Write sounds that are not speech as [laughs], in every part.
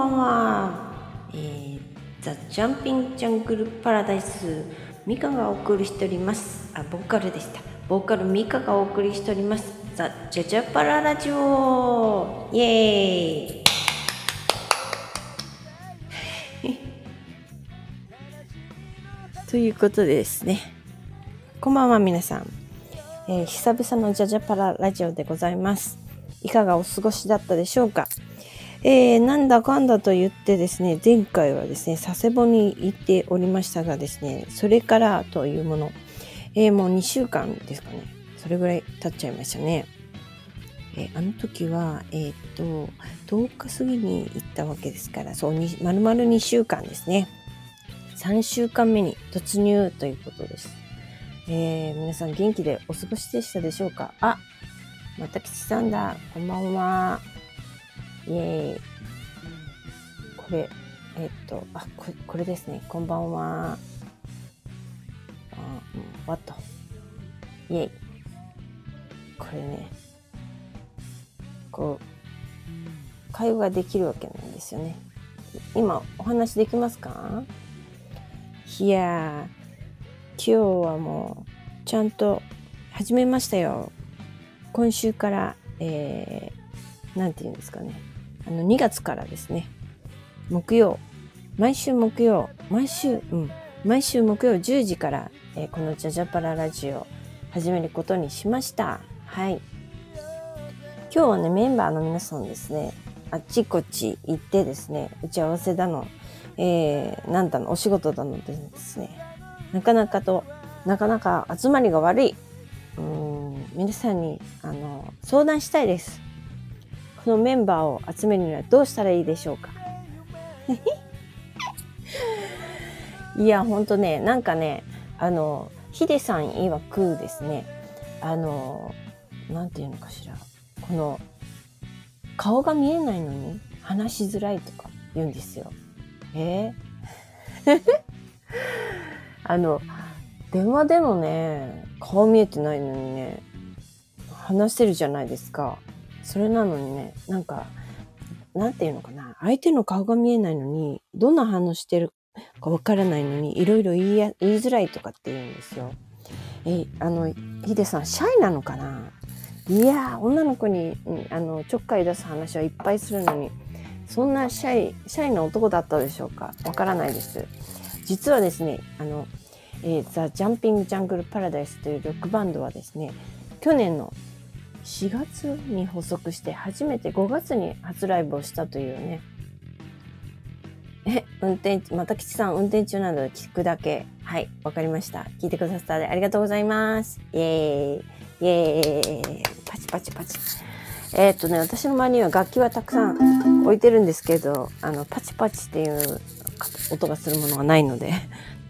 ばんは。えー、ザ・ジャンピング・ジャングル・パラダイス、ミカがお送りしております。あ、ボーカルでした。ボーカルミカがお送りしております。ザ・ジャジャパララジオイエーイ [laughs] ということでですね。こんばんは皆さん。えー久々のジャジャパララジオでございます。いかがお過ごしだったでしょうか？えーなんだかんだと言ってですね、前回はですね、佐世保に行っておりましたがですね、それからというもの、えーもう2週間ですかね。それぐらい経っちゃいましたね。えーあの時は、えーっと、10日過ぎに行ったわけですから、そう、に丸々2週間ですね。3週間目に突入ということです。えー皆さん元気でお過ごしでしたでしょうか？あ、また吉さんだ。こんばんは。イエーイ。これ、えっと、あ、ここれですね。こんばんは。あ、うん、わっと。イエーイ。これね、こう、会話ができるわけなんですよね。今、お話できますか？いやー、今日はもう、ちゃんと始めましたよ。今週から、えー、なんて言うんですかね。あの、2月からですね、木曜、毎週木曜、毎週、うん、毎週木曜10時から、えーこのジャジャパララジオ始めることにしました。はい。今日はね、メンバーの皆さんですね、あっちこっち行ってですね、打ち合わせだの、えー、なんだの、お仕事だのですね、なかなかと、なかなか集まりが悪い。うん、皆さんに、あの、相談したいです。このメンバーを集めるにはどうしたらいいでしょうか？[laughs] いや、ほんとね、なんかね、あの、ヒデさん曰くですね、あの、なんていうのかしら、この、顔が見えないのに話しづらいとか言うんですよ。え？ー [laughs] あの、電話でもね、顔見えてないのにね、話してるじゃないですか。それなのにね、なんか、なんていうのかな。相手の顔が見えないのに、どんな反応してるかわからないのに、いろいろ言いや言いづらいとかって言うんですよ。え、あの、ヒデさん、シャイなのかな？いやー、女の子に、うんあの、ちょっかい出す話はいっぱいするのに、そんなシャイ、シャイな男だったでしょうか？わからないです。実はですね、あの、えー、ザ・ジャンピング・ジャングル・パラダイスというロックバンドはですね、去年の4月に発足して初めて5月に初ライブをしたというね。え、運転、また吉さん運転中なので聞くだけ。はい、わかりました。聞いてくださったでありがとうございます。イエーイ。イエーイ。パチパチパチ。えーっとね、私の周りには楽器はたくさん置いてるんですけど、あの、パチパチっていう音がするものがないので、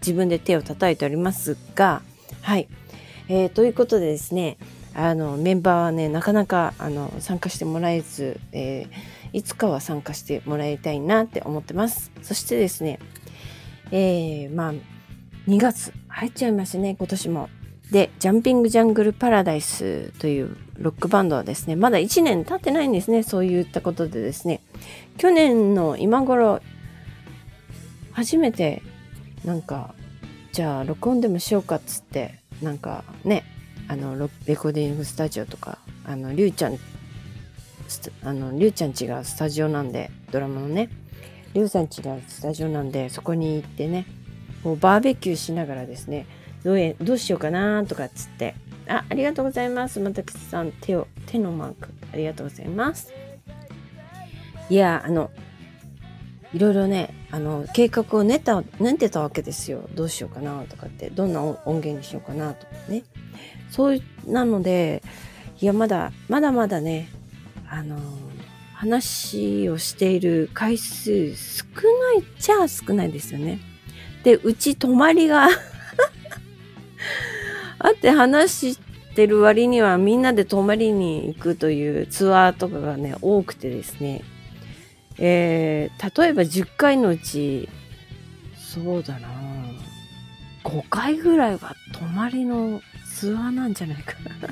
自分で手を叩いておりますが、はい。えーということでですね、あの、メンバーはね、なかなか、あの、参加してもらえず、えーいつかは参加してもらいたいなって思ってます。そしてですね、えー、まあ、2月入っちゃいましたね、今年も。で、ジャンピングジャングルパラダイスというロックバンドはですね、まだ1年経ってないんですね、そういったことでですね。去年の今頃、初めて、なんか、じゃあ録音でもしようかっつって、なんかね、あの、レコーディングスタジオとか、あの、りゅうちゃん、あの、りゅうちゃんちがスタジオなんで、ドラマのね、りゅうさんちがスタジオなんで、そこに行ってね、こうバーベキューしながらですね、どうどうしようかなとかっつって、あ、ありがとうございます。またくさん、手を、手のマーク、ありがとうございます。いや、あの、いろいろね、あの、計画を練った、練ってたわけですよ。どうしようかなとかって、どんな音音源にしようかなとかね。そう、なので、いや、まだ、まだまだね、あの、話をしている回数少ないっちゃ少ないですよね。で、うち泊まりが [laughs] あって話してる割にはみんなで泊まりに行くというツアーとかがね、多くてですね。えー、例えば10回のうち、そうだな5回ぐらいは泊まりのツアーなんじゃないかな。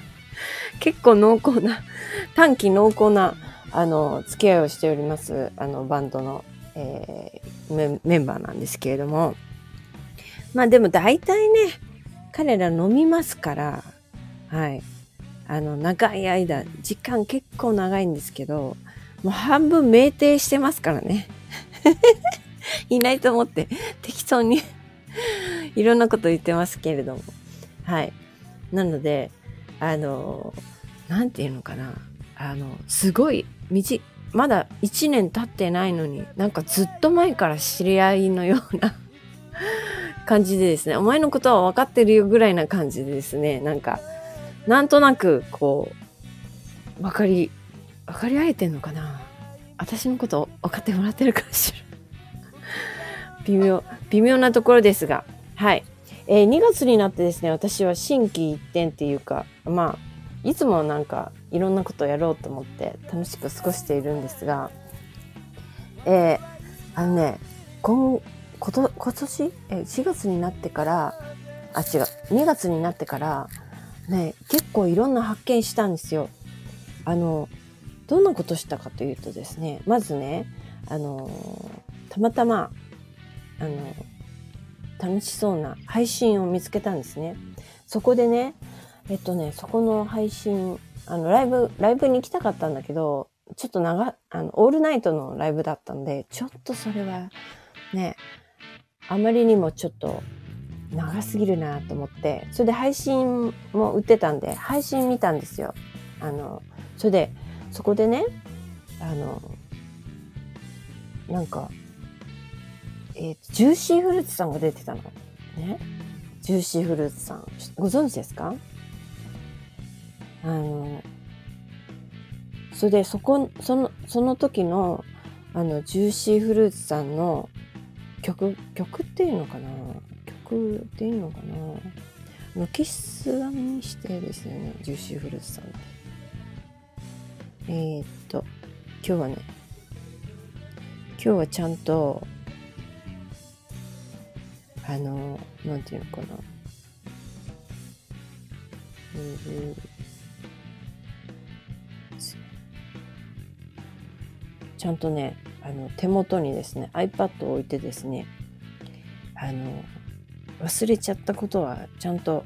結構濃厚な、短期濃厚な、あの、付き合いをしております、あの、バンドの、えー、メンバーなんですけれども、まあでも大体ね、彼ら飲みますから、はい。あの、長い間、時間結構長いんですけど、もう半分酩酊してますからね。[laughs] いないと思って適当に [laughs] いろんなこと言ってますけれども。はい。なので、あの、なんていうのかな。あの、すごい、まだ1年経ってないのに、なんかずっと前から知り合いのような [laughs] 感じでですね、お前のことは分かってるよぐらいな感じでですね、なんか、なんとなく、こう、分かり、分かり合えてんのかな私のこと分かってもらってるかしら [laughs] 微妙、微妙なところですが、はい。えー、2月になってですね、私は心機一転っていうか、まあ、いつもなんかいろんなことをやろうと思って楽しく過ごしているんですが、えー、あのね、今、こと今年？え4月になってからあ違う2月になってからね結構いろんな発見したんですよ。あのどんなことしたかというとですねまずねあのたまたまあの楽しそうな配信を見つけたんですね。そこでねえっとねそこの配信あのライブライブに行きたかったんだけどちょっと長あのオールナイトのライブだったんでちょっとそれはねあまりにもちょっと長すぎるなと思って、それで配信も売ってたんで、配信見たんですよ。あの、それで、そこでね、あの、なんか、えー、ジューシーフルーツさんが出てたの。ね？ジューシーフルーツさん。ご存知ですか？あの、それで、そこ、その、その時の、あの、ジューシーフルーツさんの曲、曲っていうのかな？曲っていうのかな？のキスアにしてですね、ジューシーフルーツさんって。えー、っと、今日はね、今日はちゃんと、あの、なんていうのかな。うんちゃんとね、あの手元にですね iPad を置いてですねあの忘れちゃったことはちゃんと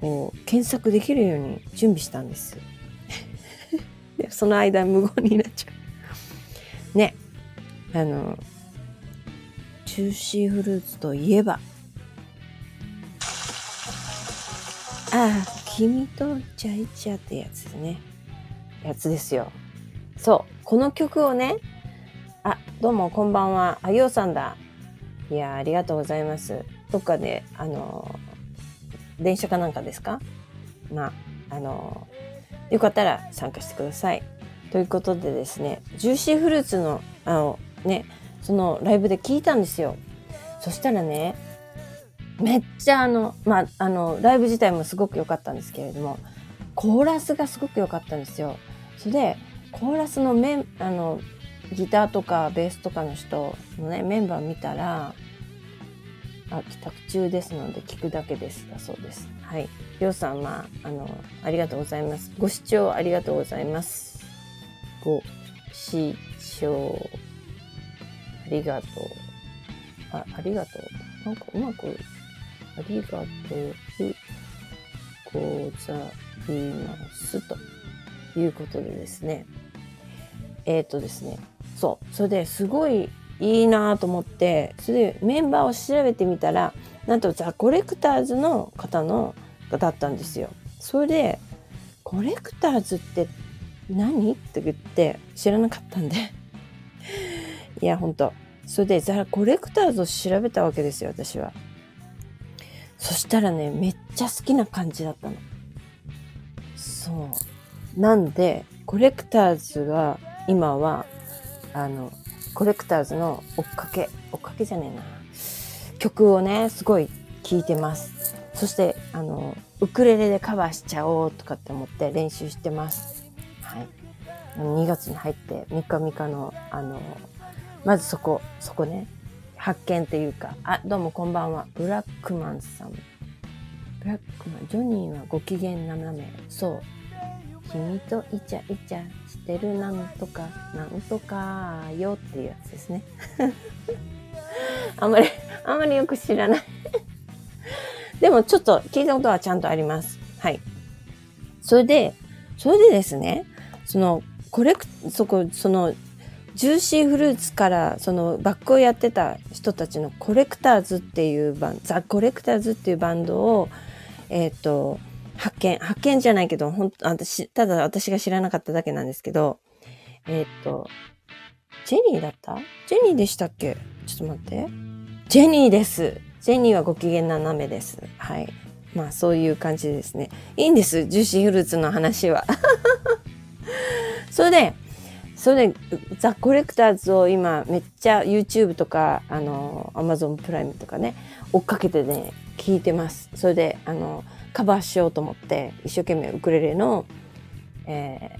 こう検索できるように準備したんです。[laughs] でその間無言になっちゃう。ね。あのジューシーフルーツといえば？ああ君とチャイチャってやつですねやつですよそうこの曲をねあ、どうもこんばんは。あ、ようさんだ。いや、ありがとうございます。どっかで、あの、電車かなんかですか？まあ、あの、よかったら参加してください。ということでですね、ジューシーフルーツの、あの、ね、そのライブで聞いたんですよ。そしたらね、めっちゃあの、まあ、あの、ライブ自体もすごく良かったんですけれども、コーラスがすごく良かったんですよ。それで、コーラスのメン、あの、ギターとかベースとかの人のね、メンバー見たら、あ、帰宅中ですので聞くだけですだそうです。はい。りょうさん、まあ、あの、ありがとうございます。ご視聴ありがとうございます。ご視聴ありがとう。あ、ありがとう。なんかうまく、ありがとうございますということでですね。えっ、ー、とですね、そう。それですごいいいなと思って、それでメンバーを調べてみたら、なんとザ・コレクターズの方の、だったんですよ。それで、コレクターズって何？って言って知らなかったんでいや、ほんと。それで、ザラ・コレクターズを調べたわけですよ、私は。そしたらね、めっちゃ好きな感じだったの。そう。なんで、コレクターズが今はあの、コレクターズの追っかけ、追っかけじゃねえな。曲をね、すごい聴いてます。そして、あの、ウクレレでカバーしちゃおうとかって思って練習してます。はい。2月に入って3日3日の、あの、まずそこ、そこね、発見っていうか、あ、どうもこんばんは。ブラックマンさん。ブラックマン、ジョニーはご機嫌斜め。そう。君とイチャイチャしてるなんとか、なんとかよっていうやつですね。[laughs] あんまり、あんまりよく知らない [laughs] でもちょっと聞いたことはちゃんとあります。はい。それで、それでですね、その、コレク、そこ、その、ジューシーフルーツからそのバックをやってた人たちのコレクターズっていうバン、ザ・コレクターズっていうバンドを、えっ、ー、と、発見、発見じゃないけど、本当私、ただ私が知らなかっただけなんですけど、えっ、ー、と、ジェニーだった？ジェニーでしたっけ？ちょっと待って。ジェニーです。ジェニーはご機嫌ななめです。はい。まあそういう感じですね。いいんです。ジューシーフルーツの話は。[laughs] それで、それで、ザ・コレクターズを今めっちゃ YouTube とか、あの、Amazon プライムとかね、追っかけてね、聞いてます。それで、あの、カバーしようと思って、一生懸命ウクレレの、え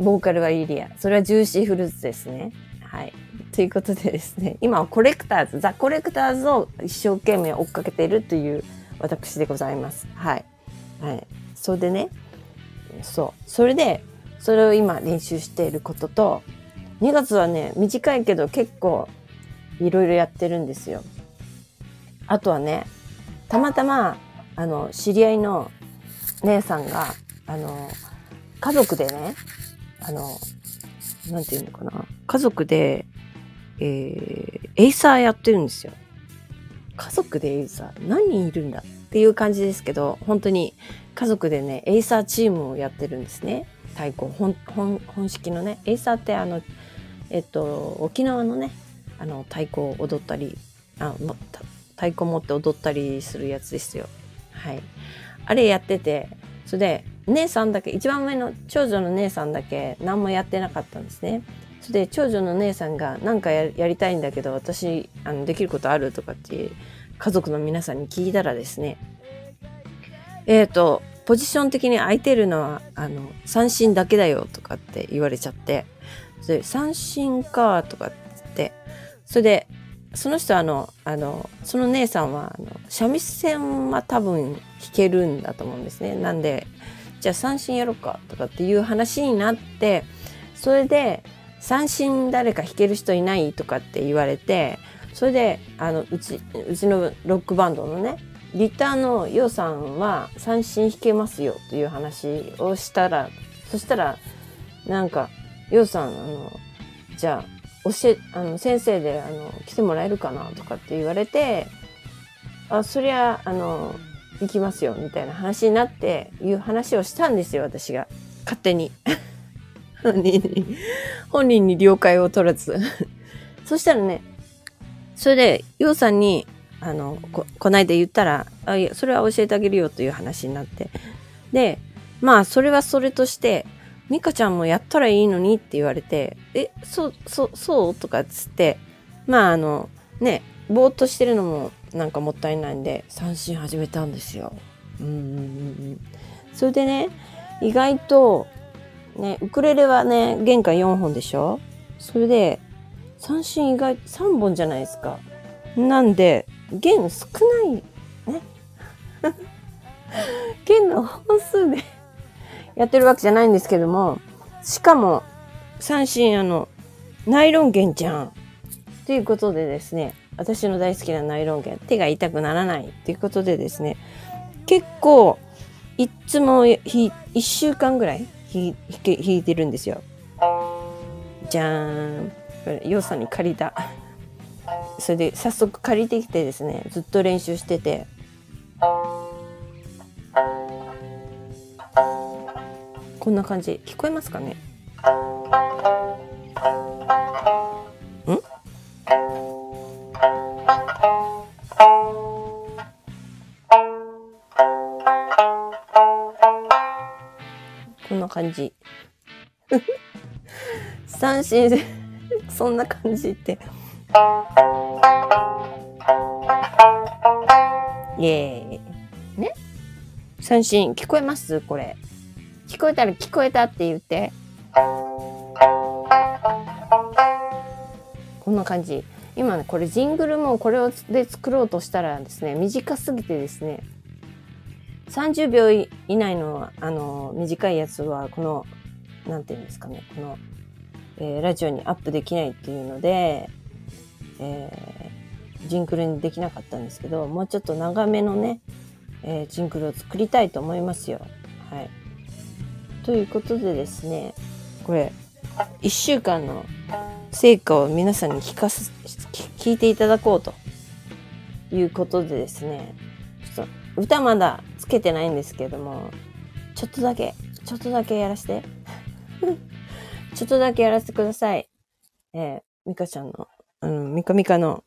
ー、ボーカルはイリア。それはジューシーフルーツですね。はい。ということでですね、今はコレクターズ、ザ・コレクターズを一生懸命追っかけているという私でございます。はい。はい。それでね、そう。それで、それを今練習していることと、2月はね、短いけど結構いろいろやってるんですよ。あとはね、たまたま、あの、知り合いの姉さんが、あの、家族でね、あの、なんていうのかな。家族で、えー、エイサーやってるんですよ。家族でエイサー何人いるんだっていう感じですけど、本当に家族でね、エイサーチームをやってるんですね。太鼓本本本式のねエイサーってあのえっと沖縄のねあの太鼓を踊ったりあ太鼓持って踊ったりするやつですよ。はい。あれやっててそれで姉さんだけ一番上の長女の姉さんだけ何もやってなかったんですね。それで長女の姉さんが何かやりたいんだけど私あのできることあるとかって家族の皆さんに聞いたらですねえっ、ー、とポジション的に空いてるのは、あの、三振だけだよとかって言われちゃって、それ三振かとかって、それで、その人あの、あの、その姉さんは、あの、三味線は多分弾けるんだと思うんですね。なんで、じゃあ三振やろうかとかっていう話になって、それで、三振誰か弾ける人いないとかって言われて、それで、あの、うち、うちのロックバンドのね、ギターのヨウさんは三振弾けますよという話をしたら、そしたら、なんか、ヨウさん、あの、じゃあ、教え、あの、先生で、あの、来てもらえるかなとかって言われて、あ、そりゃ、あの、行きますよ、みたいな話になって、いう話をしたんですよ、私が。勝手に。[laughs] 本人に、本人に了解を取らず。そしたらね、それで、ヨウさんに、あのここないだ言ったらあいやそれは教えてあげるよという話になってでまあそれはそれとして美香ちゃんもやったらいいのにって言われてえそうそうそうとかっつってまああのねぼーっとしてるのもなんかもったいないんで三振始めたんですよ。うんうんうん、それでね意外とねウクレレはね玄関4本でしょ？それで三振意外3本じゃないですか。なんで弦少ないね。[laughs] 弦の本数で [laughs] やってるわけじゃないんですけどもしかも三振あのナイロン弦じゃんということでですね私の大好きなナイロン弦手が痛くならないということでですね結構いつも1週間ぐらい弾いてるんですよ。じゃーん。これヨウさんに借りた。[laughs] それで早速借りてきてですねずっと練習してて。こんな感じ。聞こえますかね？ん？こんな感じ。[laughs] 三振。[laughs] そんな感じって。イエーイ。ね？三振、聞こえます？これ。聞こえたら聞こえたって言って。こんな感じ。今ね、これジングルもこれをで作ろうとしたらですね、短すぎてですね、30秒以内の、あの、短いやつは、この、なんていうんですかね、この、えー、ラジオにアップできないっていうので、えー、ジンクルにできなかったんですけど、もうちょっと長めのね、えー、ジンクルを作りたいと思いますよ。はい。ということでですね、これ、1週間の成果を皆さんに聞かす、聞いていただこうということでですね、ちょっと歌まだつけてないんですけども、ちょっとだけ、ちょっとだけやらせて。[laughs] ちょっとだけやらせてください。えー、ミカちゃんの、うん、ミカミカの、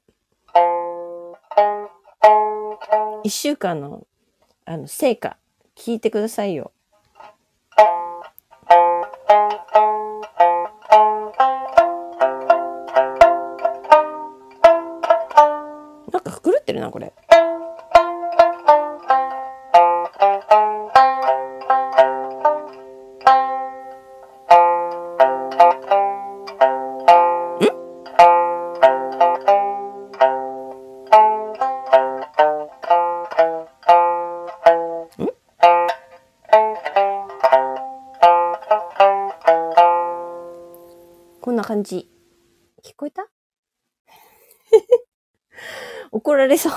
一週間の、あの、成果、聞いてくださいよ。なんか狂ってるな、これ。感じ。聞こえた？[laughs] 怒られそう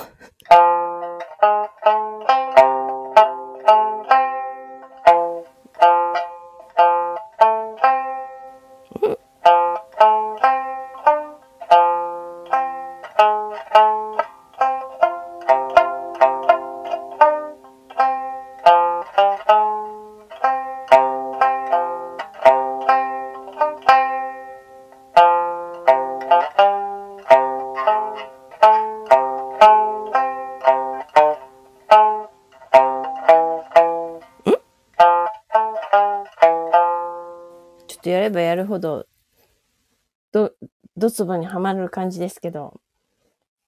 ドツボにはまる感じですけど、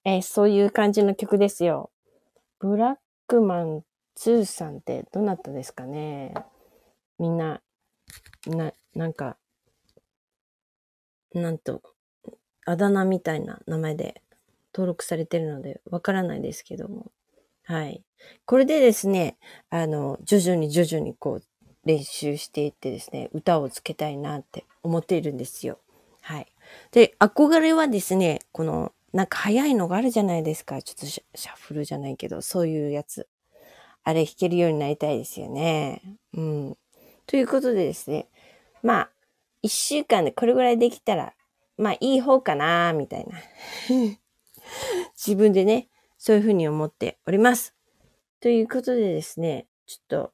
えー、そういう感じの曲ですよ。ブラックマン2さんってどなたですかねみんな、な、なんか、なんと、あだ名みたいな名前で登録されてるのでわからないですけども。はい。これでですね、あの、徐々に徐々にこう、練習していってですね、歌をつけたいなって思っているんですよ。はい。で、憧れはですね、この、なんか早いのがあるじゃないですか。ちょっとシャッフルじゃないけど、そういうやつ。あれ弾けるようになりたいですよね。うん。ということでですね、まあ、一週間でこれぐらいできたら、まあいい方かな、みたいな。[laughs] 自分でね、そういうふうに思っております。ということでですね、ちょっと、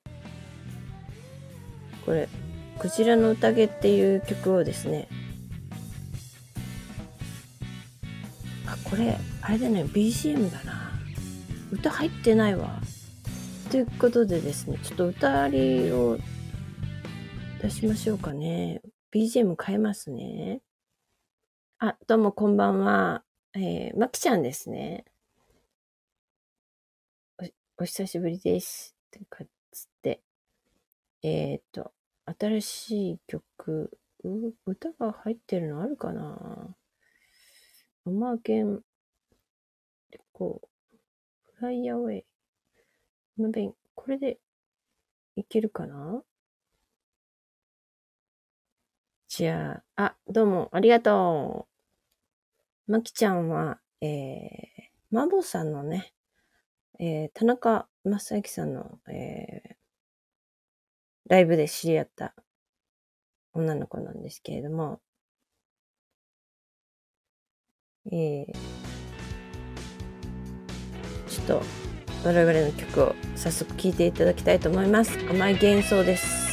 これ、クジラの宴っていう曲をですね、これ、あれだね、BGM だな。歌入ってないわ。ということでですね、ちょっと歌ありを出しましょうかね。BGM 変えますね。あ、どうもこんばんは。えー、まきちゃんですね。お、お久しぶりです。ってか、つって。えっ、ー、と、新しい曲、歌が入ってるのあるかな？アマーケン、レコフライアウェイ。の弁、これでいけるかな？じゃあ、あ、どうも、ありがとう。まきちゃんは、えー、マボさんのね、えー、田中正幸さんの、えー、ライブで知り合った女の子なんですけれども、えー、ちょっと我々の曲を早速聴いていただきたいと思います。甘い幻想です。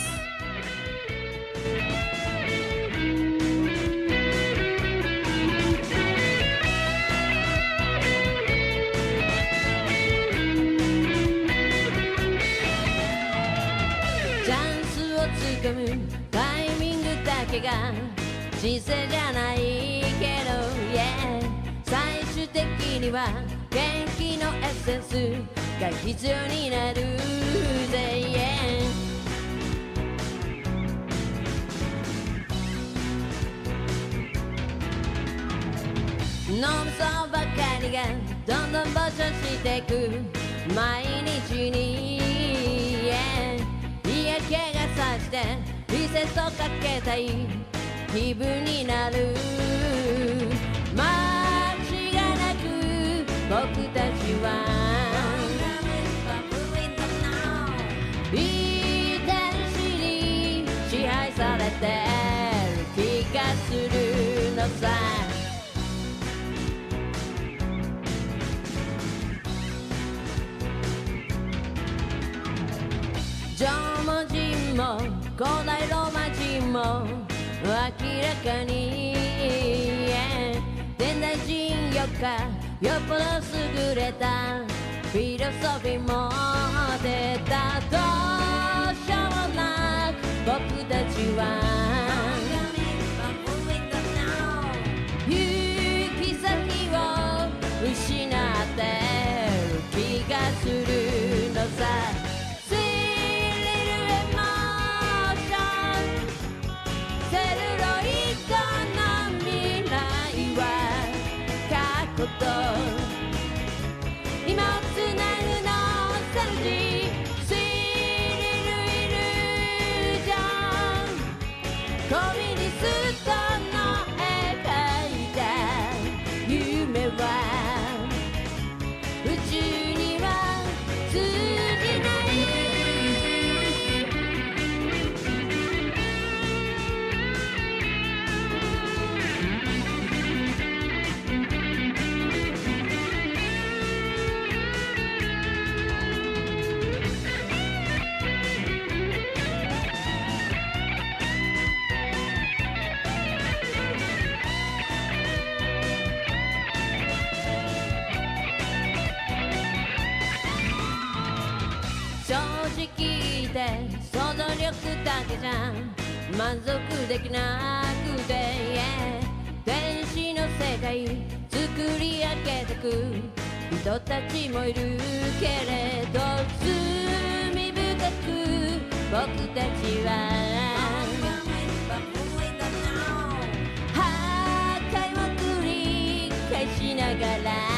チャンスをつかむタイミングだけが人生には元気のエッセンスが必要になる。ぜ、yeah、脳みそばかりがどんどん膨張してく。毎日に怪我さしてリセットかけたい気分になる。僕たちは。いい天使に支配されてる気がするのさ。縄文人も古代ローマ人も明らかに。現代人よかよっぽど優れたフィロソフィーも出たどうしようもなく僕たちは行き先を失ってる気がするのさ。満足できなくて、yeah 天使の世界作り上げてく人たちもいるけれど罪深く僕たちは破壊を繰り返しながら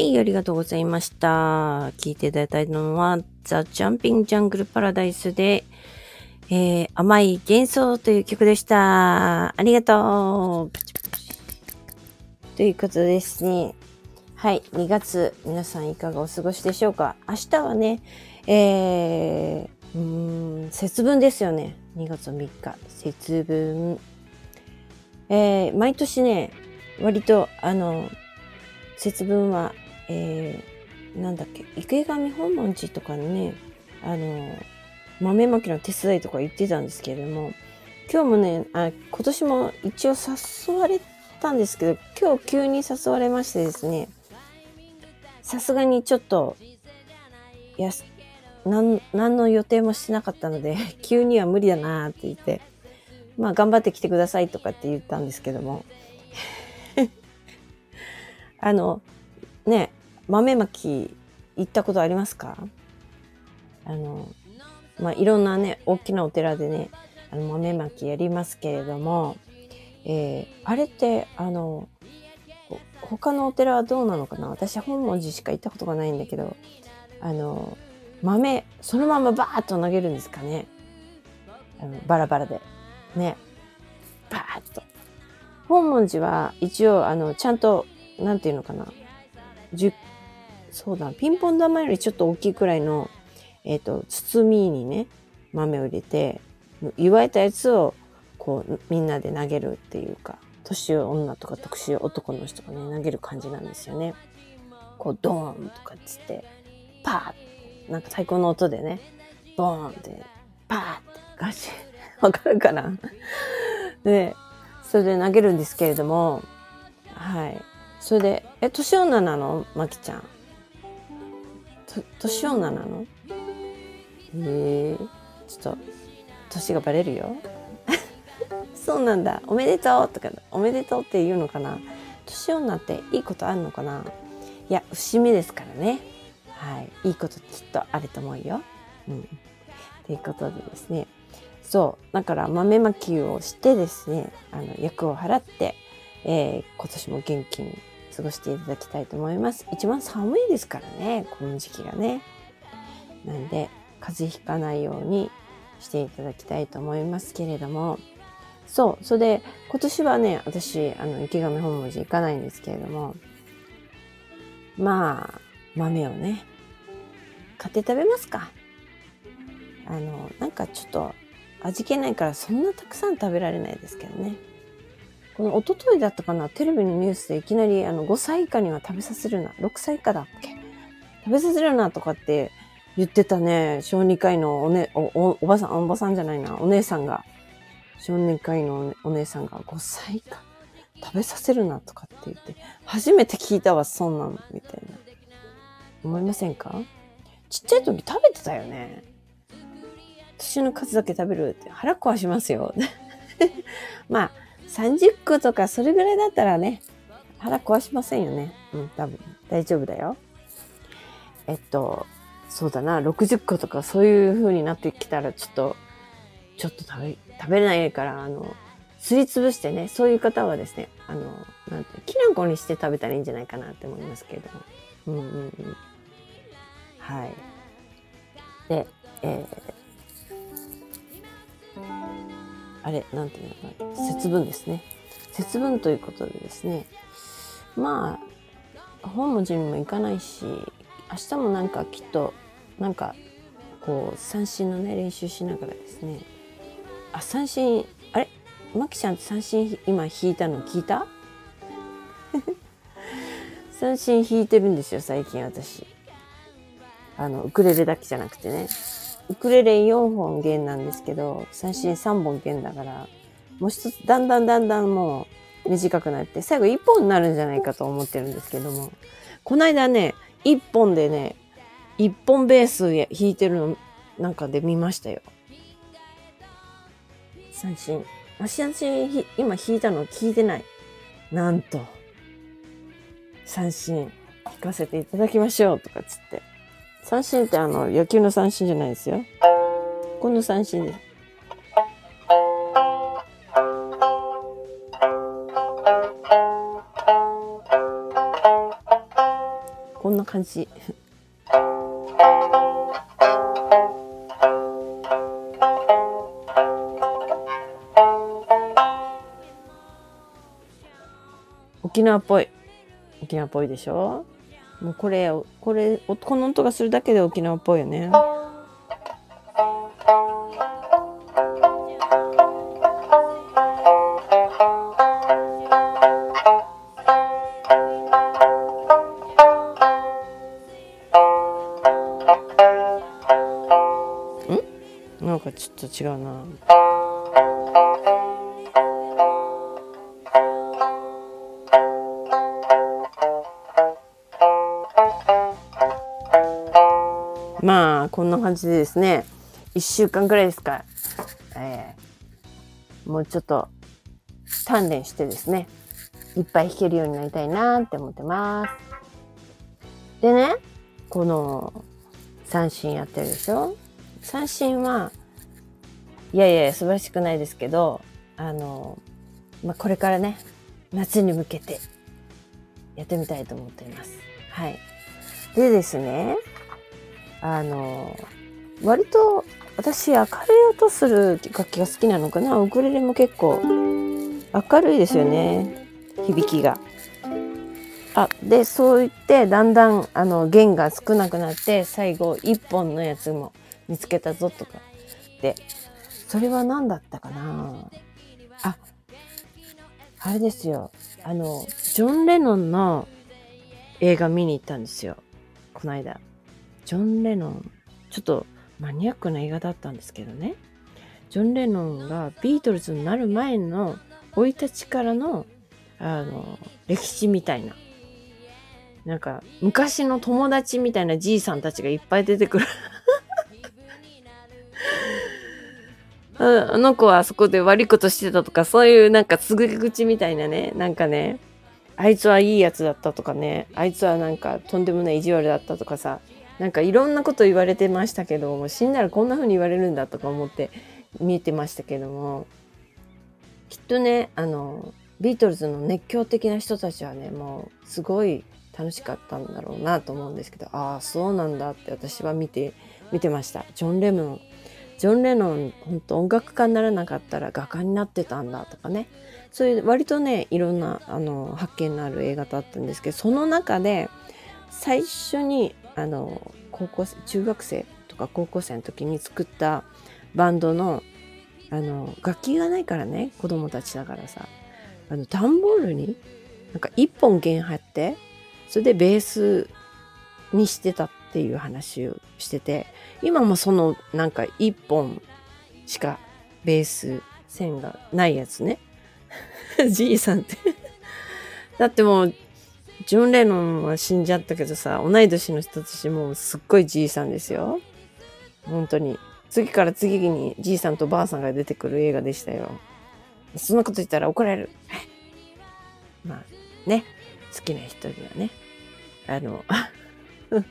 い、ありがとうございました。聞いていただいたのは、ザ・ジャンピング・ジャングル・パラダイスで、えー、甘い幻想という曲でした。ありがとう。ということですね。はい、2月、皆さんいかがお過ごしでしょうか？明日はね、えー、うん、節分ですよね。2月3日、節分。えー毎年ね、割と、あの、節分は、えーなんだっけ、池上本門寺とかにね、あの、豆まきの手伝いとか行ってたんですけれども、今日もね、あ今年も一応誘われたんですけど、今日急に誘われましてですね、さすがにちょっと、やす、なん、何の予定もしてなかったので、[laughs] 急には無理だなって言って、まあ頑張って来てくださいとかって言ったんですけども、[laughs] あの、ね、豆まき行ったことありますか？あの、まあいろんなね、大きなお寺でね、あの豆まきやりますけれども、えーあれって、あの、他のお寺はどうなのかな？私本文字しか行ったことがないんだけど、あの、豆、そのままバーッと投げるんですかね？あのバラバラで。ね。バーッと。本文字は一応、あの、ちゃんと、なんていうのかな？10そうだ、ピンポン玉よりちょっと大きいくらいの、えっ、と、包みにね、豆を入れて、祝えたやつを、こう、みんなで投げるっていうか、年女とか特殊男の人がね、投げる感じなんですよね。こう、ドーンとかっつって、パーッなんか太鼓の音でね、ボーンって、パーってガシッ、[laughs] わかるかな？[laughs] で、それで投げるんですけれども、はい。それで、え、年女なの？まきちゃん。年女なの？ええちょっと、年がバレるよ。[laughs] そうなんだ。おめでとうとか、おめでとうって言うのかな？年女っていいことあるのかな？いや、節目ですからね。はい。いいこときっとあると思うよ。うん。ということでですね。そう。だから豆まきをしてですね、あの、役を払って、えー今年も元気に過ごしていただきたいと思います。一番寒いですからね、この時期がね。なんで、風邪ひかないようにしていただきたいと思いますけれども、そう、それで、今年はね、私、あの、池上本文字行かないんですけれども、まあ、豆をね、買って食べますか。あの、なんかちょっと味気ないからそんなたくさん食べられないですけどね。この一昨日だったかな、テレビのニュースでいきなりあの5歳以下には食べさせるな、6歳以下だっけ食べさせるなとかって言ってたね、小児科医のおね、お、お、おばさん、おばさんじゃないな、お姉さんが、小児科医のお姉さんが5歳以下食べさせるなとかって言って、初めて聞いたわ、そんなの、みたいな。思いませんか？ちっちゃい時食べてたよね。年の数だけ食べるって腹壊しますよ。[laughs] まあ、30個とかそれぐらいだったらね、腹壊しませんよね。うん、多分大丈夫だよ。えっと、そうだな、60個とかそういう風になってきたらちょっと、ちょっと食べ、食べれないから、あの、すりつぶしてね、そういう方はですね、あの、なんて、きな粉にして食べたらいいんじゃないかなって思いますけれども。うんうんうん。はい。で、えー、あれ、なんていうのかな、節分ですね。節分ということでですね、まあ、本文字にも行かないし、明日もなんかきっと、なんか、こう、三振のね、練習しながらですね、あ、三振、あれ？マキちゃん三振今弾いたの聞いた？[laughs] 三振弾いてるんですよ、最近私。あの、ウクレレだけじゃなくてね。ウクレレ4本弦なんですけど、三振3本弦だから、もう一つ、だんだんだんだんもう短くなって、最後1本になるんじゃないかと思ってるんですけども、この間ね、1本でね、1本ベース弾いてるのなんかで見ましたよ。三振。私三振今弾いたの聞いてない。なんと。三振弾かせていただきましょうとかつって。三振ってあの野球の三振じゃないですよ。この三振です。こんな感じ。沖縄っぽい。沖縄っぽいでしょ？もうこれこれこの音がするだけで沖縄っぽいよね。なんかちょっと違うな。こんな感じでですね1週間ぐらいですか、えーもうちょっと鍛錬してですねいっぱい弾けるようになりたいなって思ってます。でねこの三振やってるでしょ？三振はいやいや素晴らしくないですけどあの、まあ、これからね夏に向けてやってみたいと思っています。はい。でですねあの割と私明るい音する楽器が好きなのかな？ウクレレも結構明るいですよね響きが。あでそう言ってだんだんあの弦が少なくなって最後一本のやつも見つけたぞとか。でそれは何だったかな？ああれですよ。あのジョン・レノンの映画見に行ったんですよ。この間。ジョン・レノンちょっとマニアックな映画だったんですけどね。ジョン・レノンがビートルズになる前の生い立ちからのあの歴史みたいな。なんか昔の友達みたいなじいさんたちがいっぱい出てくる。[laughs] ああの子はあそこで悪いことしてたとかそういうなんかすぐ口みたいなね。なんかねあいつはいいやつだったとかね。あいつはなんかとんでもない意地悪だったとかさなんかいろんなこと言われてましたけども死んだらこんな風に言われるんだとか思って見えてましたけども。きっとねあのビートルズの熱狂的な人たちはねもうすごい楽しかったんだろうなと思うんですけどああそうなんだって私は見て見てました。ジョン・レノン。ジョン・レノン本当音楽家にならなかったら画家になってたんだとかね。そういう割とねいろんなあの発見のある映画だったんですけどその中で最初にあの高校生中学生とか高校生の時に作ったバンドのあの楽器がないからね子供たちだからさ。あの段ボールになんか一本弦張ってそれでベースにしてたっていう話をしてて今もそのなんか一本しかベース線がないやつね。[laughs] じいさんって。[laughs] だってもうジョン・レノンは死んじゃったけどさ同い年の人たちもすっごいじいさんですよ。本当に。次から次にじいさんとばあさんが出てくる映画でしたよ。そんなこと言ったら怒られる。[laughs] まあね。好きな人にはね。あの [laughs] 好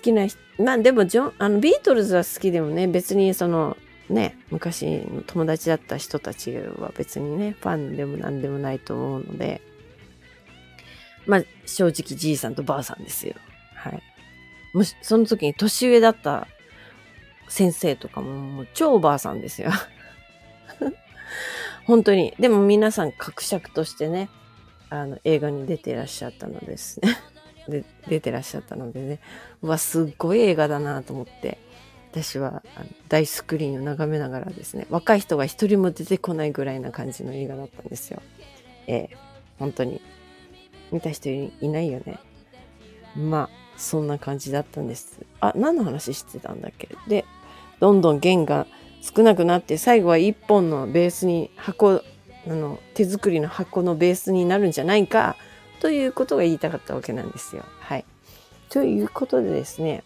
きな人まあでもジョンあのビートルズは好きでもね別にそのね昔の友達だった人たちは別にねファンでも何でもないと思うので。まあ正直じいさんとばあさんですよ。はい。もしその時に年上だった先生とかももう超おばあさんですよ。[laughs] 本当に。でも皆さん格尺としてねあの映画に出てらっしゃったのですね。[laughs] で出てらっしゃったのでね。うわすっごい映画だなと思って。私は大スクリーンを眺めながらですね若い人が一人も出てこないぐらいな感じの映画だったんですよ。ええ。本当に。見た人いないよねまあそんな感じだったんですあ何の話してたんだっけ？でどんどん弦が少なくなって最後は一本のベースに箱あの手作りの箱のベースになるんじゃないかということが言いたかったわけなんですよ。はい。ということでですね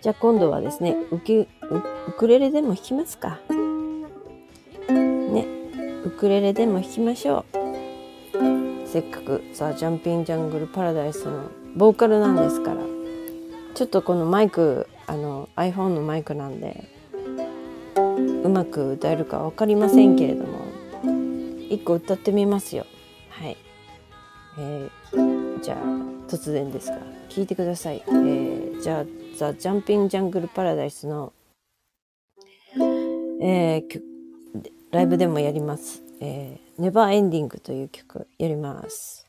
じゃあ今度はですねウクレレでも弾きますか。ねウクレレでも弾きましょう。せっかくさジャンピンジャングルパラダイスのボーカルなんですからちょっとこのマイクあの iPhone のマイクなんでうまく歌えるか分かりませんけれども一個歌ってみますよ。はい、えーじゃあ突然ですが聞いてください、えーじゃあ「ザ・ジャンピング・ジャングル・パラダイスの」えーライブでもやります「えー、ネバーエンディング」という曲やります。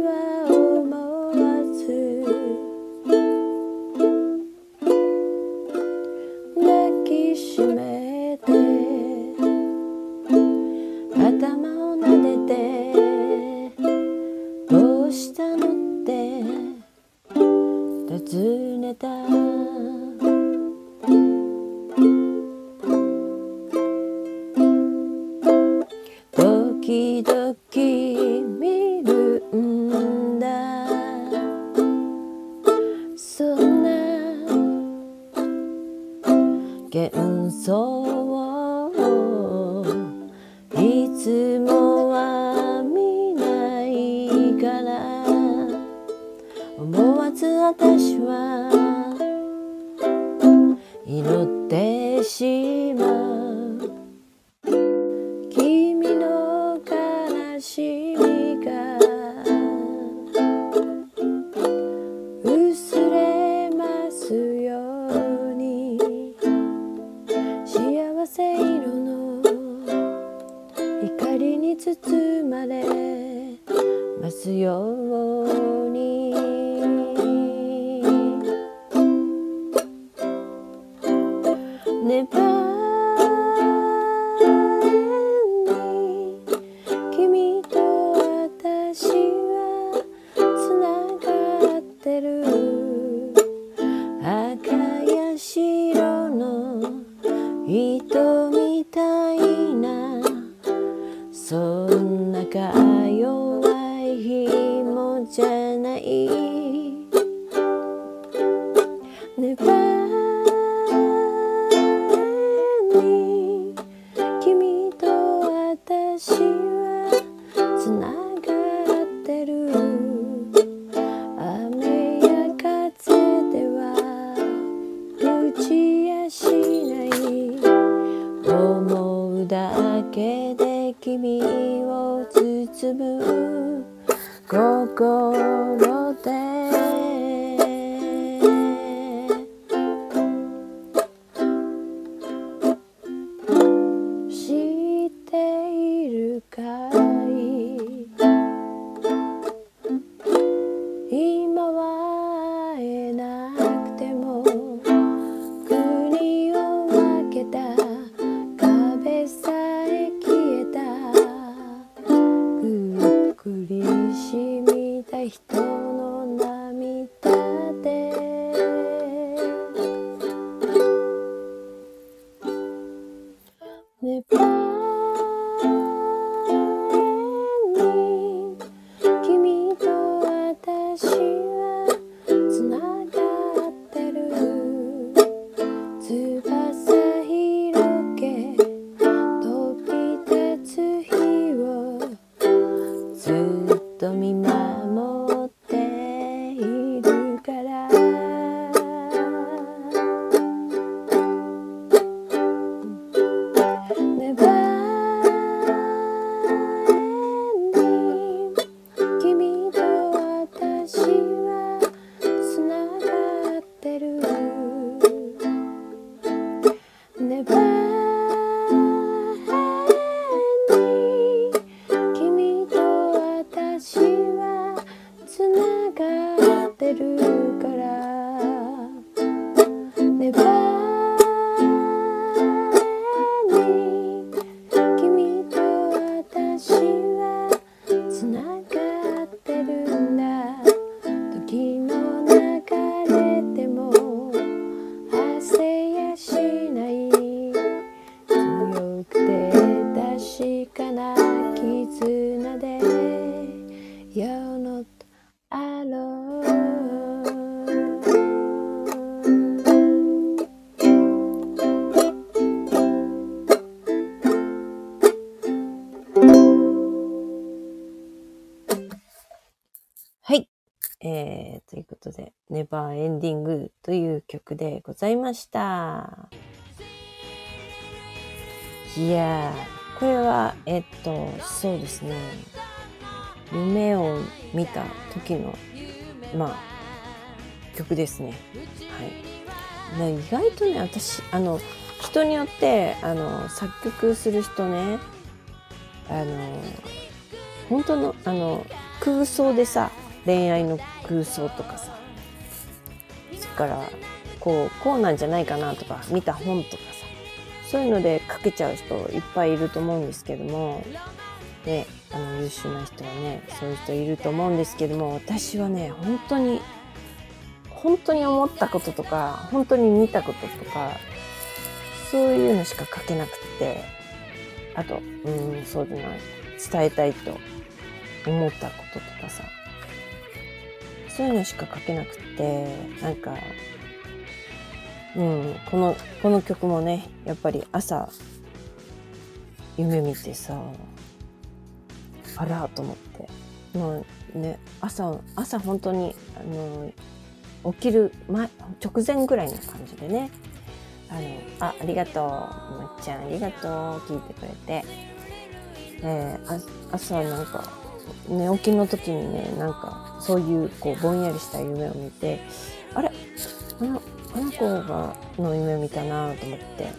Shiva. るかございました。いやー、これは、えっと、そうですね。夢を見た時の、まあ、曲ですね。はい。意外とね、私、あの、人によって、あの、作曲する人ね、あの、本当の、あの、空想でさ、恋愛の空想とかさ、それからこうこうなんじゃないかなとか見た本とかさそういうので書けちゃう人いっぱいいると思うんですけどもねあの優秀な人はねそういう人いると思うんですけども私はね本当に本当に思ったこととか本当に見たこととかそういうのしか書けなくてあとうんそうじゃない伝えたいと思ったこととかさそういうのしか書けなくてなんかうん、この、この曲もね、やっぱり朝、夢見てさ、あらと思って。まあね、朝、朝本当に、あの、起きる前、直前ぐらいの感じでね、あの、あ、ありがとう、まっちゃんありがとう、聞いてくれて、えーあ朝なんか、寝起きの時にね、なんか、そういう、こう、ぼんやりした夢を見て、あれ？あの、あの子が、の夢見たなと思って、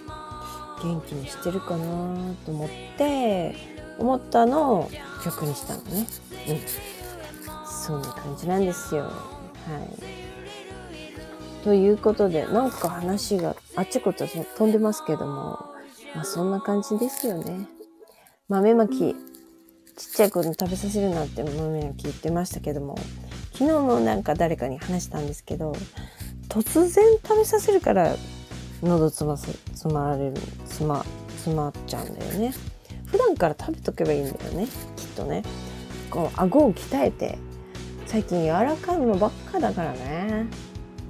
元気にしてるかなと思って、思ったのを曲にしたのね。うん。そんな感じなんですよ。はい。ということで、なんか話があっちこっち飛んでますけども、まあそんな感じですよね。豆まき、ちっちゃい子に食べさせるなって豆まき言ってましたけども、昨日もなんか誰かに話したんですけど、突然食べさせるから喉つませ、つまられる、つま、つまっちゃうんだよね。普段から食べとけばいいんだよね、きっとね。こう、顎を鍛えて、最近柔らかいものばっかだからね。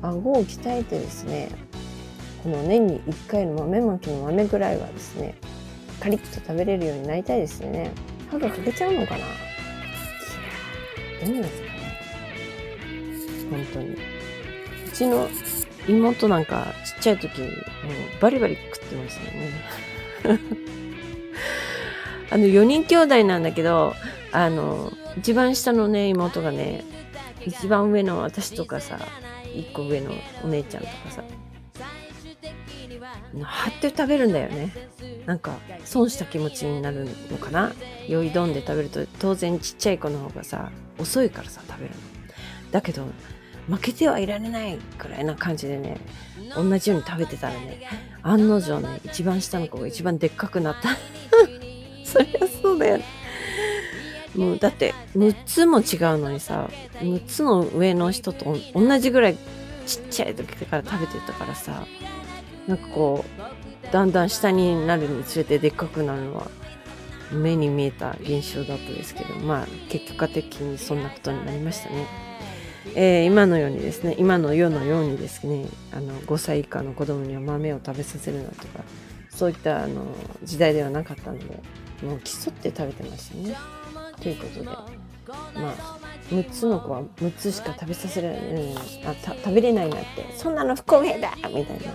顎を鍛えてですね、この年に1回の豆まきの豆ぐらいはですね、カリッと食べれるようになりたいですよね。歯が欠けちゃうのかなどうですかね。本当に。うちの妹なんかちっちゃい時、もうバリバリ食ってましたよね。[laughs] あの、4人兄弟なんだけど、あの、一番下のね、妹がね、一番上の私とかさ、一個上のお姉ちゃんとかさ、張って食べるんだよね。なんか、損した気持ちになるのかな酔いどんで食べると、当然ちっちゃい子の方がさ、遅いからさ、食べるの。だけど、負けてはいられないくらいな感じでね、同じように食べてたらね、案の定ね、一番下の子が一番でっかくなった。[laughs] そりゃそうだよね。もうだって6つも違うのにさ6つの上の人と同じぐらいちっちゃい時から食べてたからさなんかこうだんだん下になるにつれてでっかくなるのは目に見えた現象だったですけどまあ結果的にそんなことになりましたね。えー今のようにですね今の世のようにですねあの5歳以下の子供には豆を食べさせるなとかそういったあの時代ではなかったのでもう競って食べてましたね。ということで、まあ、6つの子は6つしか食べさせられうん、あ食べれないなって、そんなの不公平だみたいな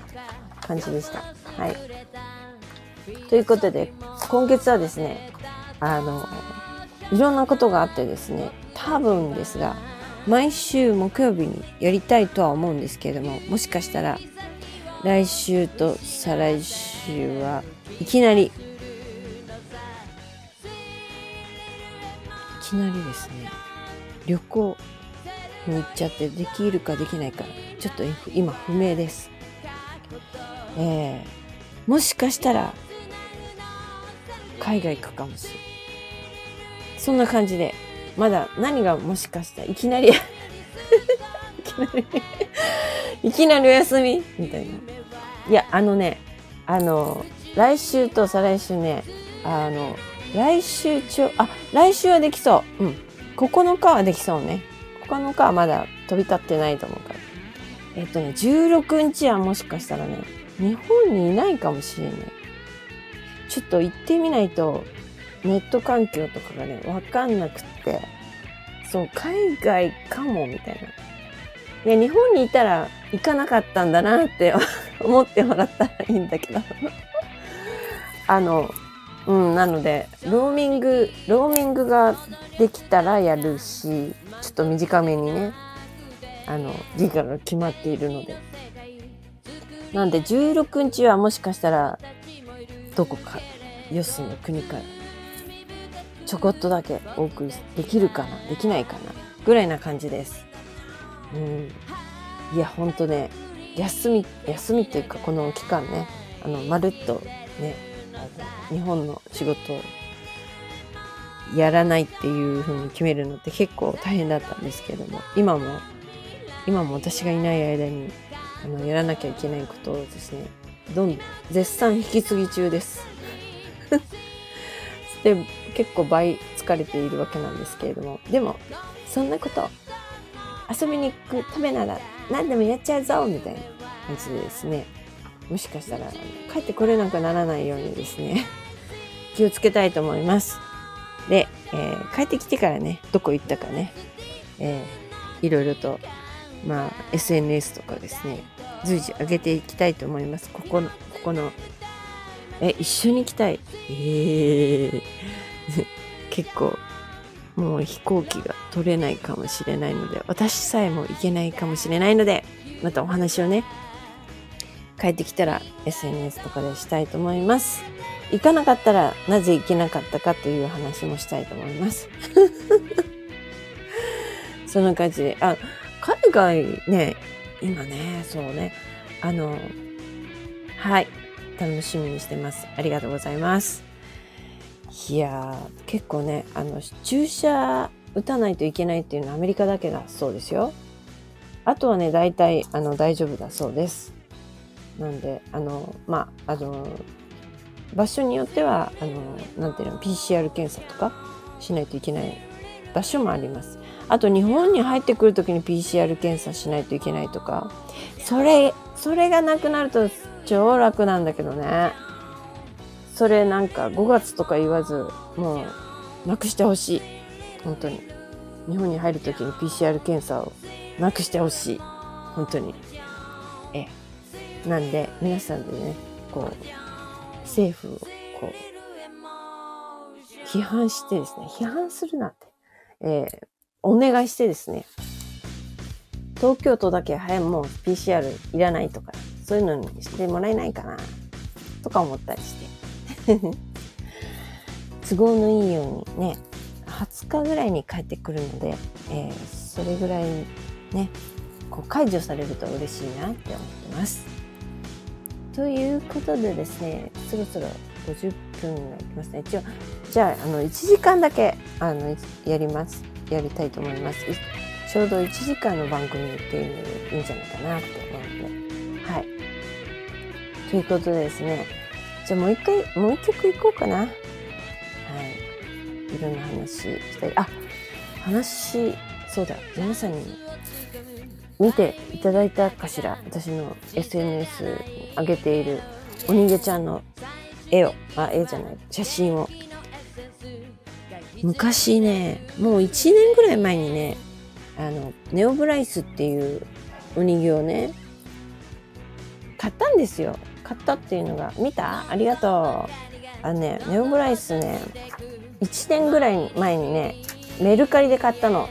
感じでした。はい。ということで、今月はですね、あの、いろんなことがあってですね、多分ですが、毎週木曜日にやりたいとは思うんですけれども、もしかしたら、来週と再来週はいきなりいきなりですね旅行に行っちゃってできるかできないかちょっと今不明です。えー、もしかしたら海外行くかもしれない。そんな感じでまだ何がもしかしたらいきなり [laughs] いきなりいきなりお休みみたいないやあのねあの来週と再来週ねあの来週中、あ、来週はできそう。うん。9日はできそうね。9日はまだ飛び立ってないと思うから。えっとね、16日はもしかしたらね、日本にいないかもしれない。ちょっと行ってみないと、ネット環境とかがね、わかんなくって、そう、海外かも、みたいな。いや、日本にいたら行かなかったんだなって [laughs] 思ってもらったらいいんだけど。[laughs] あの、うん、なので、ローミング、ローミングができたらやるし、ちょっと短めにね、あの、時間が決まっているので。なんで、16日はもしかしたら、どこか、よその国から、ちょこっとだけお送りできるかな、できないかな、ぐらいな感じです。うん。いや、ほんとね、休み、休みっていうか、この期間ね、あの、まるっとね、日本の仕事をやらないっていう風に決めるのって結構大変だったんですけども、今も今も私がいない間にあのやらなきゃいけないことをですねどん絶賛引き継ぎ中です。で [laughs] 結構倍疲れているわけなんですけれどもでもそんなこと遊びに行くためなら何でもやっちゃうぞみたいな感じでですねもしかしたら帰ってこれなくならないようにですね [laughs] 気をつけたいと思います。で、えー帰ってきてからねどこ行ったかね、えーいろいろとまあ SNS とかですね随時上げていきたいと思います。ここのここのえ一緒に行きたいええ [laughs] 結構もう飛行機が取れないかもしれないので私さえも行けないかもしれないのでまたお話をね帰ってきたら SNS とかでしたいと思います。行かなかったらなぜ行けなかったかという話もしたいと思います。[laughs] そんな感じ。であ海外ね今ねそうね。あのはい。楽しみにしてます。ありがとうございます。いやー結構ねあの注射打たないといけないっていうのはアメリカだけだそうですよ。あとはね大体あの大丈夫だそうです。なんであのまああの場所によってはあのなんていうの PCR 検査とかしないといけない場所もあります。あと日本に入ってくる時に PCR 検査しないといけないとか。それそれがなくなると超楽なんだけどね。それなんか5月とか言わずもうなくしてほしい。本当に。日本に入る時に PCR 検査をなくしてほしい。本当に。ええ。なんで皆さんでねこう政府をこう批判してですね批判するなって、えーお願いしてですね。東京都だけ早もう PCR いらないとかそういうのにしてもらえないかなとか思ったりして。都合のいいようにね20日ぐらいに帰ってくるので、えーそれぐらいねこう解除されると嬉しいなって思ってます。ということでですねそろそろ50分がいきますね。一応じゃああの1時間だけあのやります。やりたいと思います。ちょうど1時間の番組っていうのでいいんじゃないかなって思うので。はい。ということでですねじゃあもう一回もう一曲いこうかな。はい。いろんな話したい。あ話そうだ。皆さんに見ていただいたかしら。私の SNS に上げているお人形ちゃんの絵を。あ絵じゃない。写真を。昔ねもう1年ぐらい前にねあのネオブライスっていうお人形をね買ったんですよ。買ったっていうのが見た？ありがとう。あのねネオブライスね1年ぐらい前にねメルカリで買ったの。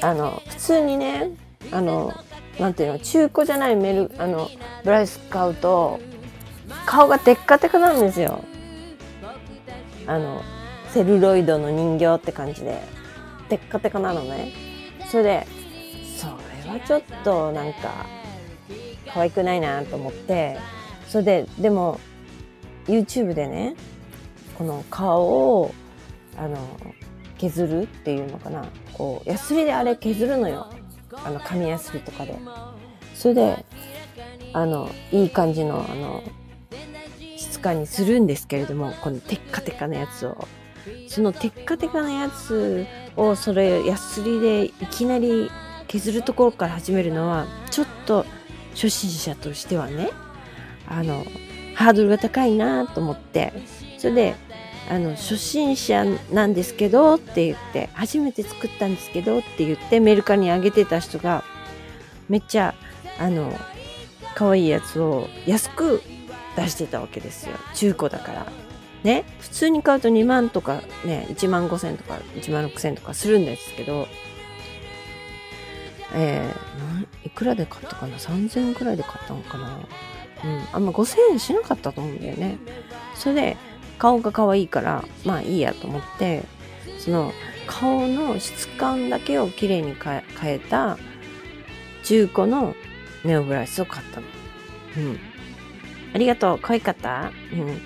あの普通にねあのなんていうの中古じゃないメルあのブライス買うと顔がテッカテカなんですよ。あのセルロイドの人形って感じで。テッカテカなのね。それでそれはちょっとなんか可愛くないなと思ってそれででも YouTube でねこの顔をあの削るっていうのかな。こうヤスリであれ削るのよ。あの紙ヤスリとかで。それであのいい感じのあの質感にするんですけれどもこのテッカテカなやつを。そのテッカテカなやつをそれヤスリでいきなり削るところから始めるのはちょっと初心者としてはねあのハードルが高いなと思って。それであの初心者なんですけどって言って初めて作ったんですけどって言ってメルカリにあげてた人がめっちゃあの可愛いやつを安く出してたわけですよ。中古だから。ね。普通に買うと2万とかね1万5千とか1万6千とかするんですけど。えーいくらで買ったかな？3000円くらいで買ったのかな？うんあんま5000円しなかったと思うんだよねそれで顔が可愛いからまあいいやと思ってその顔の質感だけを綺麗に変えた中古のネオブライスを買ったの。うん。ありがとう。可愛かった？うん。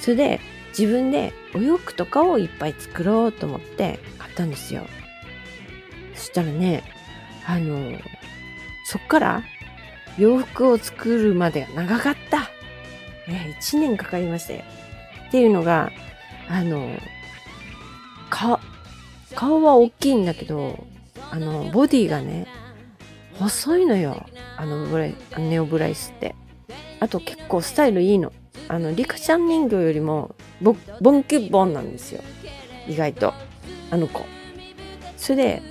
それで自分でお洋服とかをいっぱい作ろうと思って買ったんですよ。そしたらね、あの、そっから洋服を作るまでが長かった。え、1年かかりましたよ。っていうのが、あの、か、顔は大きいんだけど、あの、ボディがね、細いのよ。あのブライ、ネオブライスって。あと結構スタイルいいの。あの、リカちゃん人形よりも、ボ、ボンキュッボンなんですよ。意外と。あの子。それで、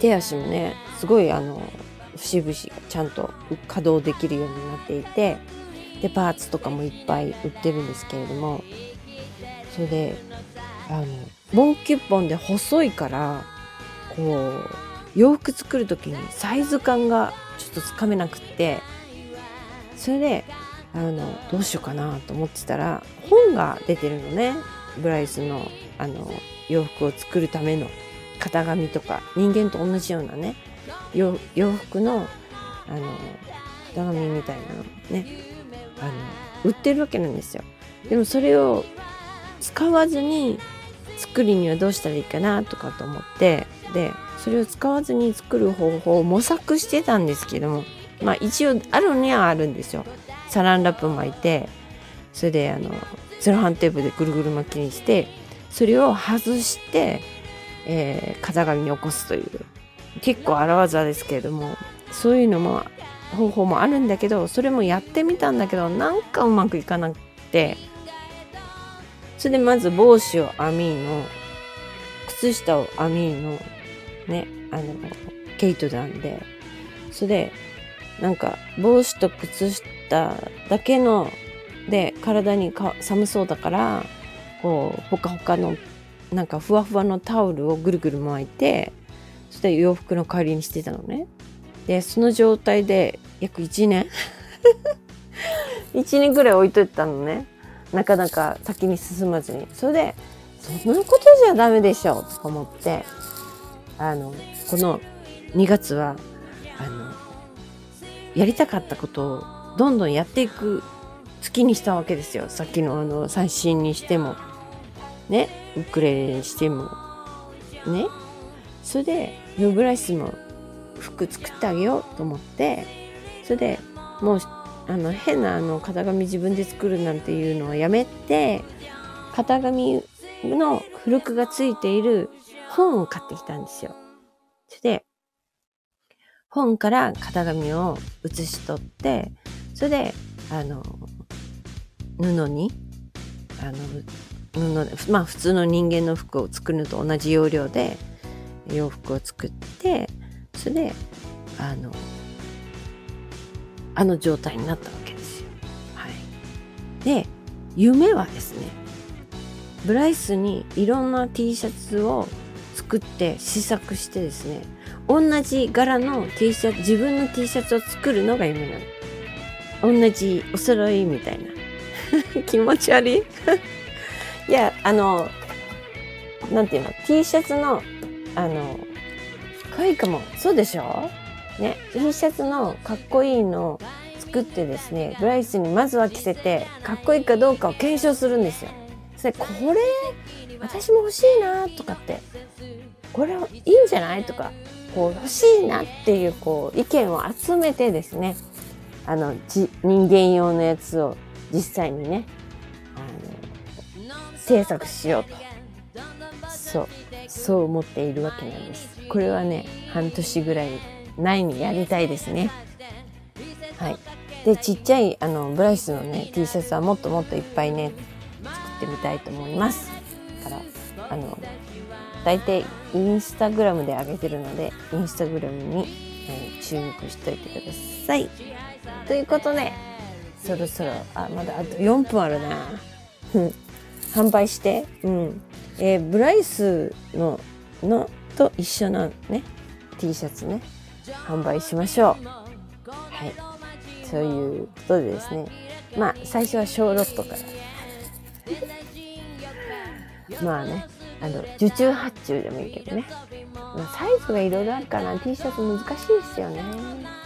手足もね、すごいあの、節々ちゃんと稼働できるようになっていて、で、パーツとかもいっぱい売ってるんですけれども、それで、あの、ボンキュッボンで細いから、こう、洋服作る時にサイズ感がちょっとつかめなくって、それで、あの、どうしようかなと思ってたら、本が出てるのね。ブライスの、あの、洋服を作るための型紙とか、人間と同じようなね、洋服の、あの、型紙みたいなのね、あの、売ってるわけなんですよ。でもそれを使わずに作りにはどうしたらいいかなとかと思って、で、それを使わずに作る方法を模索してたんですけども、まあ一応あるにはあるんですよ。サランラップ巻いて、それであの、セロハンテープでぐるぐる巻きにして、それを外して、えー、型紙に起こすという、結構荒技ですけれども、そういうのも、方法もあるんだけど、それもやってみたんだけど、なんかうまくいかなくて、それでまず帽子を編みの、靴下を編みの、ね、あの、毛糸なんで、それで、なんか帽子と靴下だけので体にか寒そうだからこうほかほかのなんかふわふわのタオルをぐるぐる巻いてして洋服の代わりにしてたのね。でその状態で約1年。[laughs] 1年ぐらい置いといたのね。なかなか先に進まずに。それでそんなことじゃダメでしょと思って。あのこの2月はあのやりたかったことをどんどんやっていく月にしたわけですよ。さっきのあの三振にしても、ね、ウクレレにしても、ね。それで、ヨブラシも服作ってあげようと思って、それでもう、あの、変なあの、型紙自分で作るなんていうのはやめて、型紙の付録がついている本を買ってきたんですよ。それで、本から型紙を写し取って、それで、あの、布に、あの、布で、まあ普通の人間の服を作るのと同じ要領で洋服を作って、それで、あの、あの状態になったわけですよ。はい。で、夢はですね、ブライスにいろんな T シャツを作って試作してですね、同じ柄の T シャツ、自分の T シャツを作るのが夢なの。同じお揃いみたいな。[laughs] 気持ち悪い [laughs] いや、あの、なんていうの、T シャツの、あの、可愛いかも。そうでしょ？ね、T シャツのかっこいいのを作ってですね、ブライスにまずは着せて、かっこいいかどうかを検証するんですよ。それ、これ、私も欲しいなとかって、これいいんじゃないとか、こう欲しいなっていうこう意見を集めてですね、あの人間用のやつを実際にね、あの制作しようと、そうそう思っているわけなんです。これはね半年ぐらい前にやりたいですね。はい。でちっちゃいあのブライスのね T シャツはもっともっといっぱいね作ってみたいと思います。だからあの大体インスタグラムで上げてるのでインスタグラムに、えー注目しといてください。ということでそろそろあまだあと4分あるな。販売して、うん。えーブライスののと一緒のね T シャツね販売しましょう。はい。そういうことでですね。まあ最初は小ロットから。まあねあの受注発注でもいいけどね、まあ、サイズがいろいろあるから T シャツ難しいですよね、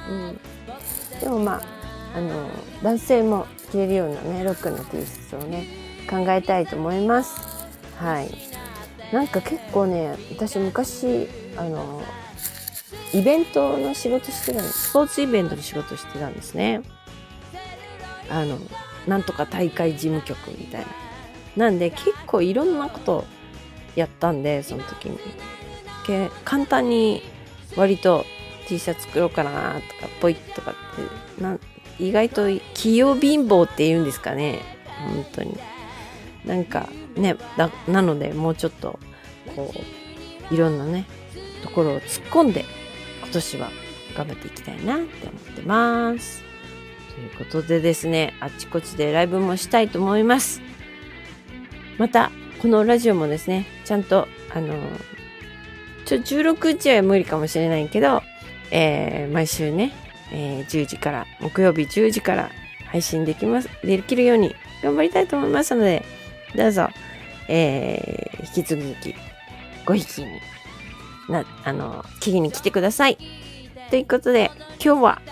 うん、でもまああの男性も着れるようなねロックな T シャツをね考えたいと思いますはいなんか結構ね私昔あのイベントの仕事してたんです。スポーツイベントの仕事してたんですね。あの、なんとか大会事務局みたいな。なんで結構いろんなことやったんで、その時に。け簡単に割と T シャツ作ろうかなとか、ポイッとかって、な意外と器用貧乏って言うんですかね。本当に。なんかね、なのでもうちょっと、こう、いろんなね、ところを突っ込んで、今年は頑張っていきたいなって思ってます。ということでですね、あっちこっちでライブもしたいと思います。また、このラジオもですね、ちゃんと、あの、ちょ、16日は無理かもしれないけど、えー毎週ね、えー10時から、木曜日10時から配信できます、できるように頑張りたいと思いますので、どうぞ、えー引き続き、ご引きにな、あの、聞きに来てください。ということで、今日は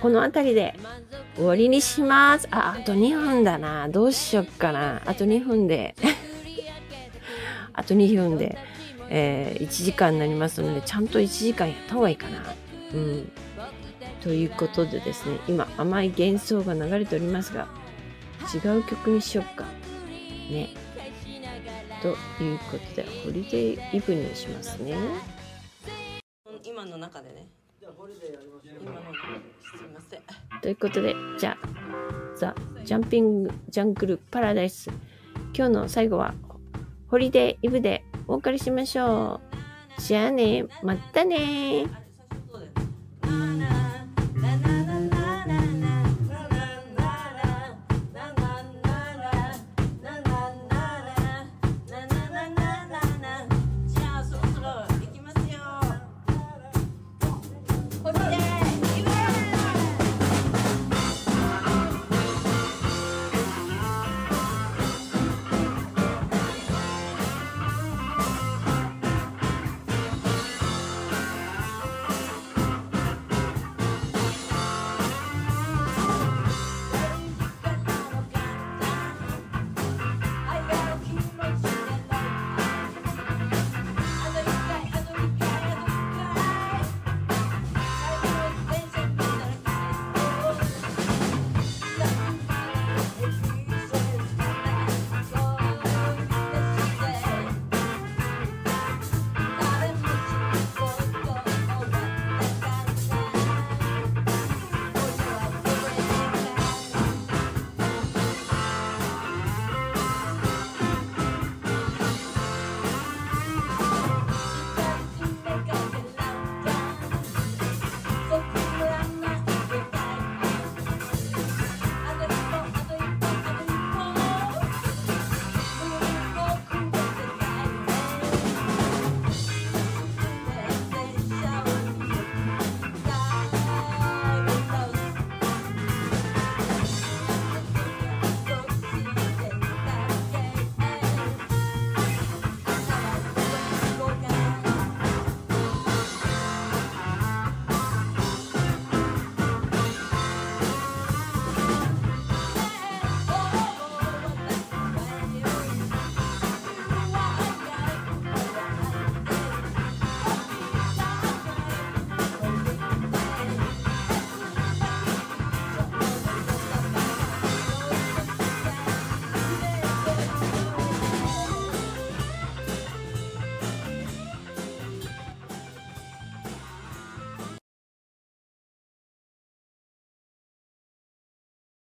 この辺りで終わりにします。あ、あと2分だな。どうしよっかな。あと2分で。[laughs] あと2分で、えー1時間になりますので、ちゃんと1時間やった方がいいかな。うん。ということでですね、今甘い幻想が流れておりますが、違う曲にしよっか。ね。ということで、ホリデーイブにしますね。今の中でね。今のすいません。ということで、じゃあ、ザ・ジャンピング・ジャングル・パラダイス。今日の最後は、ホリデーイブでお別れしましょう。じゃあね、またね